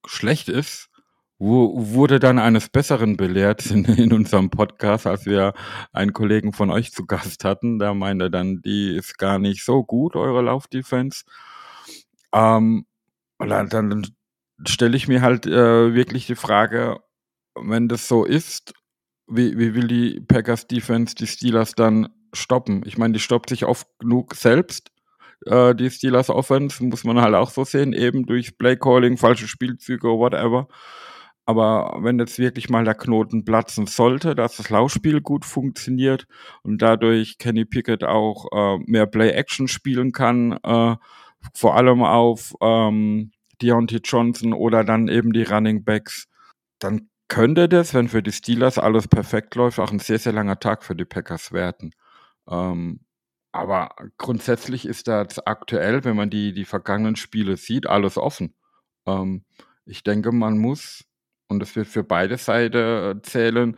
schlecht ist wurde dann eines Besseren belehrt in, in unserem Podcast, als wir einen Kollegen von euch zu Gast hatten. Der meinte dann, die ist gar nicht so gut, eure Laufdefense. Ähm, und dann, dann stelle ich mir halt äh, wirklich die Frage, wenn das so ist, wie, wie will die Packers Defense die Steelers dann stoppen? Ich meine, die stoppt sich oft genug selbst. äh, die Steelers Offense, muss man halt auch so sehen, eben durch Playcalling, falsche Spielzüge, whatever. Aber wenn jetzt wirklich mal der Knoten platzen sollte, dass das Laufspiel gut funktioniert und dadurch Kenny Pickett auch äh, mehr Play-Action spielen kann, äh, vor allem auf ähm, Deontay Johnson oder dann eben die Running Backs, dann könnte das, wenn für die Steelers alles perfekt läuft, auch ein sehr, sehr langer Tag für die Packers werden. Ähm, aber grundsätzlich ist das aktuell, wenn man die, die vergangenen Spiele sieht, alles offen. Ähm, ich denke, man muss und das wird für beide Seiten äh, zählen,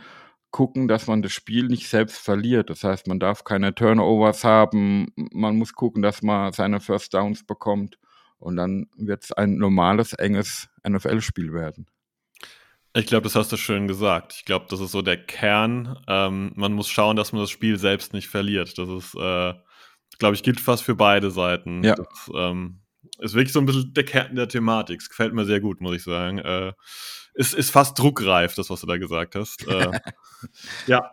gucken, dass man das Spiel nicht selbst verliert. Das heißt, man darf keine Turnovers haben, man muss gucken, dass man seine First Downs bekommt und dann wird es ein normales, enges NFL-Spiel werden. Ich glaube, das hast du schön gesagt. Ich glaube, das ist so der Kern. Ähm, man muss schauen, dass man das Spiel selbst nicht verliert. Das ist, äh, glaube ich, gilt fast für beide Seiten. Ja. Das, ähm, ist wirklich so ein bisschen der Kern der Thematik. Es gefällt mir sehr gut, muss ich sagen. Äh, ist, ist fast druckreif, das, was du da gesagt hast. äh, ja,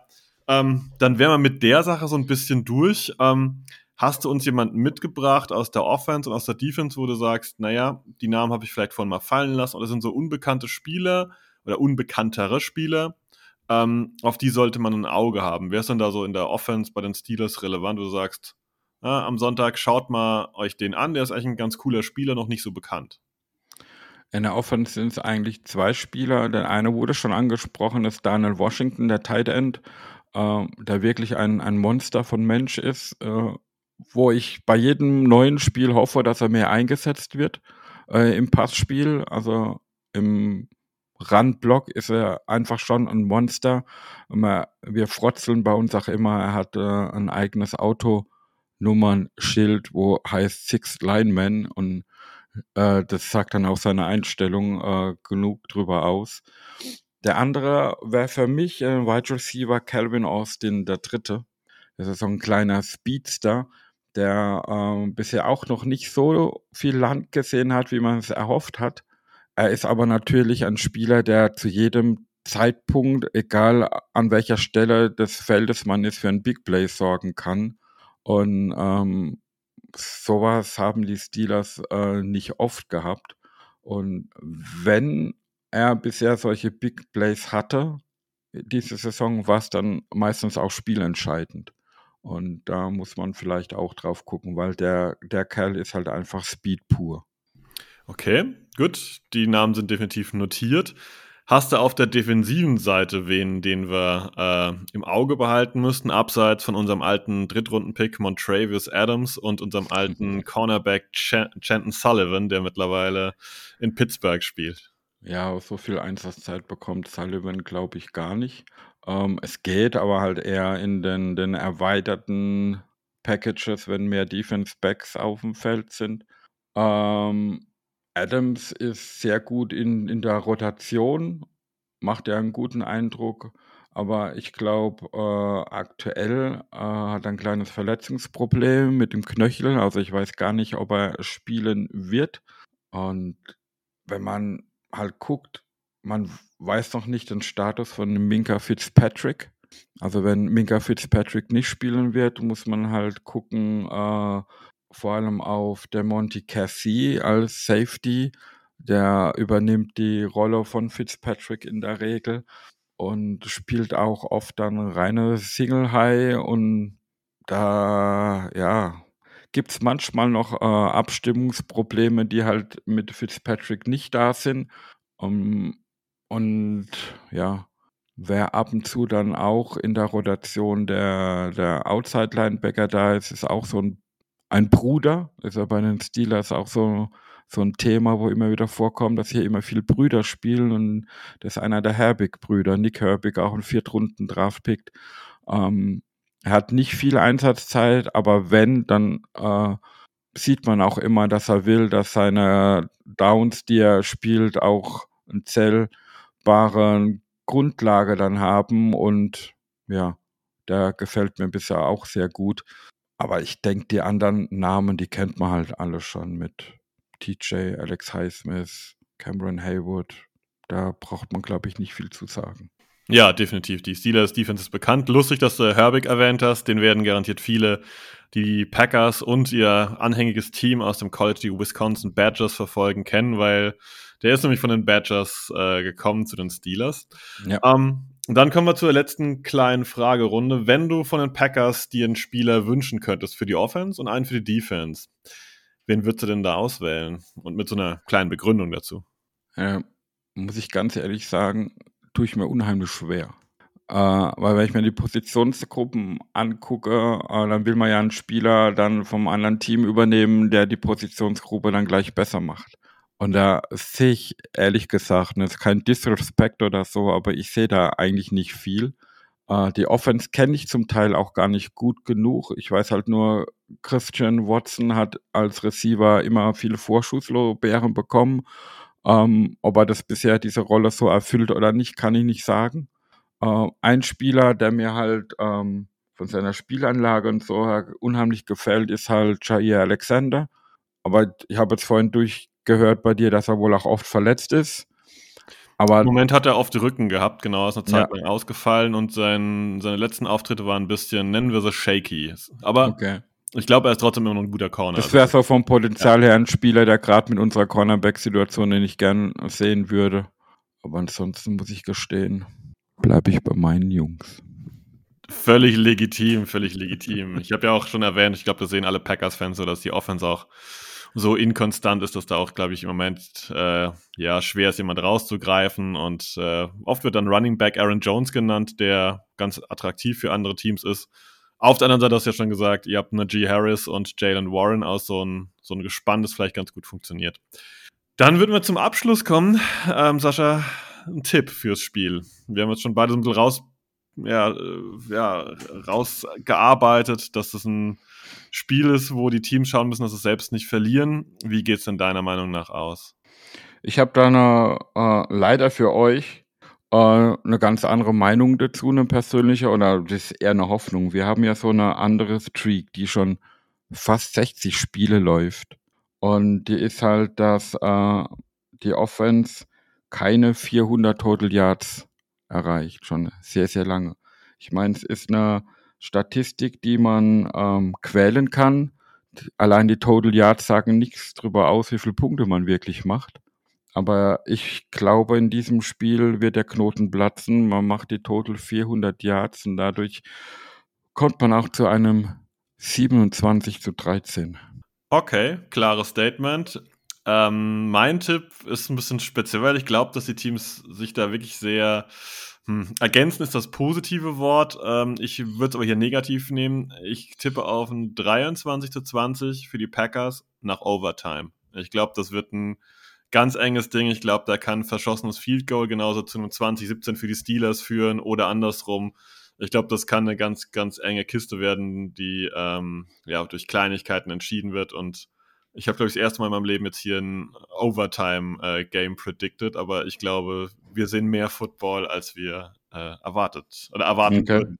ähm, dann wären wir mit der Sache so ein bisschen durch. Ähm, hast du uns jemanden mitgebracht aus der Offense und aus der Defense, wo du sagst, naja, die Namen habe ich vielleicht vorhin mal fallen lassen oder sind so unbekannte Spieler oder unbekanntere Spieler, ähm, auf die sollte man ein Auge haben. Wer ist denn da so in der Offense bei den Steelers relevant, wo du sagst, ja, am Sonntag schaut mal euch den an, der ist eigentlich ein ganz cooler Spieler, noch nicht so bekannt. In der Offense sind es eigentlich zwei Spieler. Der eine wurde schon angesprochen, ist Daniel Washington, der Tight End, äh, der wirklich ein, ein Monster von Mensch ist, äh, wo ich bei jedem neuen Spiel hoffe, dass er mehr eingesetzt wird äh, im Passspiel. Also im Randblock ist er einfach schon ein Monster. Wir frotzeln bei uns auch immer, er hat äh, ein eigenes Auto Nummernschild, wo heißt Six Linemen und äh, das sagt dann auch seine Einstellung äh, genug drüber aus. Der andere wäre für mich äh, Wide Receiver Calvin Austin der Dritte. Das ist so ein kleiner Speedster, der äh, bisher auch noch nicht so viel Land gesehen hat, wie man es erhofft hat. Er ist aber natürlich ein Spieler, der zu jedem Zeitpunkt, egal an welcher Stelle des Feldes man ist, für ein Big Play sorgen kann. Und ähm, sowas haben die Steelers äh, nicht oft gehabt. Und wenn er bisher solche Big Plays hatte, diese Saison, war es dann meistens auch spielentscheidend. Und da muss man vielleicht auch drauf gucken, weil der, der Kerl ist halt einfach Speed pur. Okay, gut. Die Namen sind definitiv notiert. Hast du auf der defensiven Seite wen, den wir äh, im Auge behalten müssten, abseits von unserem alten Drittrunden-Pick Montravius Adams und unserem alten Cornerback Ch Chanton Sullivan, der mittlerweile in Pittsburgh spielt? Ja, so viel Einsatzzeit bekommt Sullivan, glaube ich, gar nicht. Ähm, es geht aber halt eher in den, den erweiterten Packages, wenn mehr Defense-Backs auf dem Feld sind. Ähm, Adams ist sehr gut in in der Rotation, macht ja einen guten Eindruck, aber ich glaube, äh, aktuell, äh, hat er 'n kleines Verletzungsproblem mit dem Knöchel. Also, ich weiß gar nicht, ob er spielen wird. Und wenn man halt guckt, man weiß noch nicht den Status von Minka Fitzpatrick. Also, wenn Minka Fitzpatrick nicht spielen wird, muss man halt gucken, äh vor allem auf der Monty Cassie als Safety. Der übernimmt die Rolle von Fitzpatrick in der Regel und spielt auch oft dann reine Single High und da, ja, gibt's manchmal noch äh, Abstimmungsprobleme, die halt mit Fitzpatrick nicht da sind. Um, und ja, wer ab und zu dann auch in der Rotation der, der Outside-Linebacker da ist, ist auch so ein ein Bruder, ist ja bei den Steelers auch so, so ein Thema, wo immer wieder vorkommt, dass hier immer viel Brüder spielen und das ist einer der Herbig-Brüder, Nick Herbig, auch ein Viertrunden-Draft-Pick. Ähm, er hat nicht viel Einsatzzeit, aber wenn, dann äh, sieht man auch immer, dass er will, dass seine Downs, die er spielt, auch eine zählbare Grundlage dann haben und ja, der gefällt mir bisher auch sehr gut. Aber ich denke, die anderen Namen, die kennt man halt alle schon mit TJ, Alex Highsmith, Cameron Haywood. Da braucht man, glaube ich, nicht viel zu sagen. Ja, definitiv. Die Steelers Defense ist bekannt. Lustig, dass du Herbig erwähnt hast. Den werden garantiert viele, die Packers und ihr anhängiges Team aus dem College, die Wisconsin Badgers verfolgen, kennen, weil der ist nämlich von den Badgers äh, gekommen zu den Steelers. Ja. Ähm, dann kommen wir zur letzten kleinen Fragerunde. Wenn du von den Packers dir einen Spieler wünschen könntest für die Offense und einen für die Defense, wen würdest du denn da auswählen? Und mit so einer kleinen Begründung dazu. Äh, muss ich ganz ehrlich sagen, tue ich mir unheimlich schwer. Äh, weil wenn ich mir die Positionsgruppen angucke, äh, dann will man ja einen Spieler dann vom anderen Team übernehmen, der die Positionsgruppe dann gleich besser macht. Und da sehe ich ehrlich gesagt, das ist kein Disrespect oder so, aber ich sehe da eigentlich nicht viel. Äh, die Offense kenne ich zum Teil auch gar nicht gut genug. Ich weiß halt nur, Christian Watson hat als Receiver immer viele Vorschusslorbeeren bekommen. Ähm, ob er das bisher diese Rolle so erfüllt oder nicht, kann ich nicht sagen. Äh, ein Spieler, der mir halt ähm, von seiner Spielanlage und so unheimlich gefällt, ist halt Jair Alexander. Aber ich habe jetzt vorhin durchgehört bei dir, dass er wohl auch oft verletzt ist. Aber Im Moment hat er oft die Rücken gehabt, genau, ist eine Zeit Ja. lang ausgefallen und sein, seine letzten Auftritte waren ein bisschen, nennen wir sie shaky. Aber okay. ich glaube, er ist trotzdem immer noch ein guter Corner. Das wäre so vom Potenzial her ein Spieler, der gerade mit unserer Cornerback-Situation, den ich gern sehen würde. Aber ansonsten muss ich gestehen, bleibe ich bei meinen Jungs. Völlig legitim, völlig legitim. Ich habe ja auch schon erwähnt, ich glaube, das sehen alle Packers-Fans so, dass die Offense auch so inkonstant ist, dass da auch, glaube ich, im Moment äh, ja schwer ist, jemand rauszugreifen. Und äh, oft wird dann Running Back Aaron Jones genannt, der ganz attraktiv für andere Teams ist. Auf der anderen Seite hast du ja schon gesagt, ihr habt Najee Harris und Jalen Warren aus so ein, so ein Gespann, das vielleicht ganz gut funktioniert. Dann würden wir zum Abschluss kommen. Ähm, Sascha, ein Tipp fürs Spiel. Wir haben jetzt schon beide so ein bisschen raus, ja, äh, ja, rausgearbeitet, dass das ein Spiel ist, wo die Teams schauen müssen, dass sie es selbst nicht verlieren. Wie geht's denn deiner Meinung nach aus? Ich habe da eine, äh, leider für euch äh, eine ganz andere Meinung dazu, eine persönliche, oder das ist eher eine Hoffnung. Wir haben ja so eine andere Streak, die schon fast 60 Spiele läuft. Und die ist halt, dass äh, die Offense keine 400 Total Yards erreicht, schon sehr, sehr lange. Ich meine, es ist eine Statistik, die man ähm, quälen kann. Allein die Total Yards sagen nichts darüber aus, wie viele Punkte man wirklich macht. Aber ich glaube, in diesem Spiel wird der Knoten platzen. Man macht die Total 400 Yards und dadurch kommt man auch zu einem 27 zu 13. Okay, klares Statement. Ähm, mein Tipp ist ein bisschen speziell, weil ich glaube, dass die Teams sich da wirklich sehr hm, ergänzen ist das positive Wort. Ähm, ich würde es aber hier negativ nehmen. Ich tippe auf ein 23 zu 20 für die Packers nach Overtime. Ich glaube, das wird ein ganz enges Ding. Ich glaube, da kann verschossenes Field Goal genauso zu einem 20-17 für die Steelers führen oder andersrum. Ich glaube, das kann eine ganz, ganz enge Kiste werden, die ähm, ja durch Kleinigkeiten entschieden wird. Und ich habe, glaube ich, das erste Mal in meinem Leben jetzt hier ein Overtime-Game predicted, aber ich glaube, wir sehen mehr Football, als wir äh, erwartet oder erwarten Okay. würden.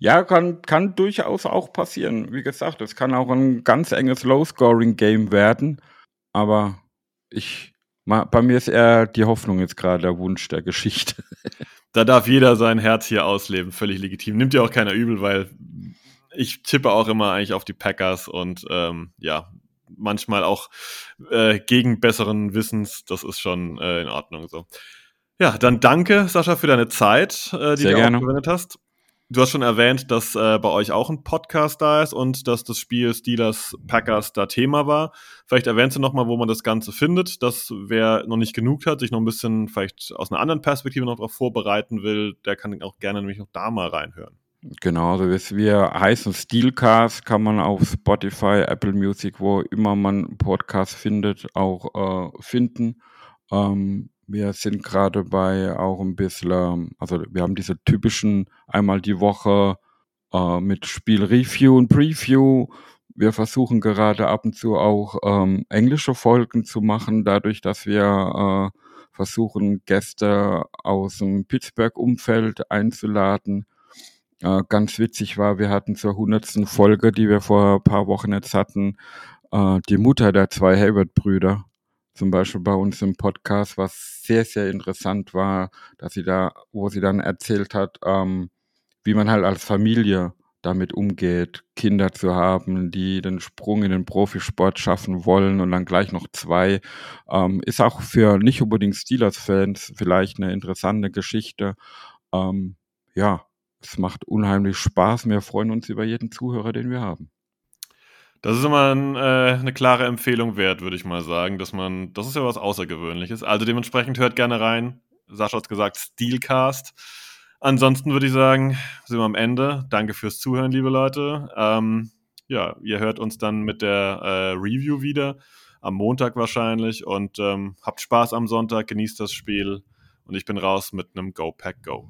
Ja, kann, kann durchaus auch passieren. Wie gesagt, es kann auch ein ganz enges Low-Scoring-Game werden. Aber ich, bei mir ist eher die Hoffnung jetzt gerade der Wunsch der Geschichte. Da darf jeder sein Herz hier ausleben, völlig legitim. Nimmt ja auch keiner übel, weil ich tippe auch immer eigentlich auf die Packers und ähm, ja, manchmal auch äh, gegen besseren Wissens. Das ist schon äh, in Ordnung so. Ja, dann danke, Sascha, für deine Zeit, äh, die Sehr du gerne. aufgewendet hast. Du hast schon erwähnt, dass äh, bei euch auch ein Podcast da ist und dass das Spiel Steelers Packers da Thema war. Vielleicht erwähnst du nochmal, wo man das Ganze findet, dass wer noch nicht genug hat, sich noch ein bisschen vielleicht aus einer anderen Perspektive noch darauf vorbereiten will, der kann auch gerne nämlich noch da mal reinhören. Genau, also wir, wir heißen Steelcast, kann man auf Spotify, Apple Music, wo immer man einen Podcast findet, auch äh, finden. Ähm, wir sind gerade bei auch ein bisschen, also wir haben diese typischen einmal die Woche äh, mit Spielreview und Preview. Wir versuchen gerade ab und zu auch ähm, englische Folgen zu machen, dadurch, dass wir äh, versuchen, Gäste aus dem Pittsburgh-Umfeld einzuladen. Äh, ganz witzig war, wir hatten zur hundertsten Folge, die wir vor ein paar Wochen jetzt hatten, äh, die Mutter der zwei Hayward-Brüder. zum Beispiel bei uns im Podcast, was sehr, sehr interessant war, dass sie da, wo sie dann erzählt hat, ähm, wie man halt als Familie damit umgeht, Kinder zu haben, die den Sprung in den Profisport schaffen wollen und dann gleich noch zwei, ähm, ist auch für nicht unbedingt Steelers-Fans vielleicht eine interessante Geschichte. Ähm, ja, es macht unheimlich Spaß. Wir freuen uns über jeden Zuhörer, den wir haben. Das ist immer ein, äh, eine klare Empfehlung wert, würde ich mal sagen, dass man, das ist ja was Außergewöhnliches. Also dementsprechend hört gerne rein. Sascha hat gesagt, Steelcast. Ansonsten würde ich sagen, sind wir am Ende. Danke fürs Zuhören, liebe Leute. Ähm, ja, ihr hört uns dann mit der äh, Review wieder. Am Montag wahrscheinlich. Und ähm, habt Spaß am Sonntag, genießt das Spiel. Und ich bin raus mit einem Go Pack Go.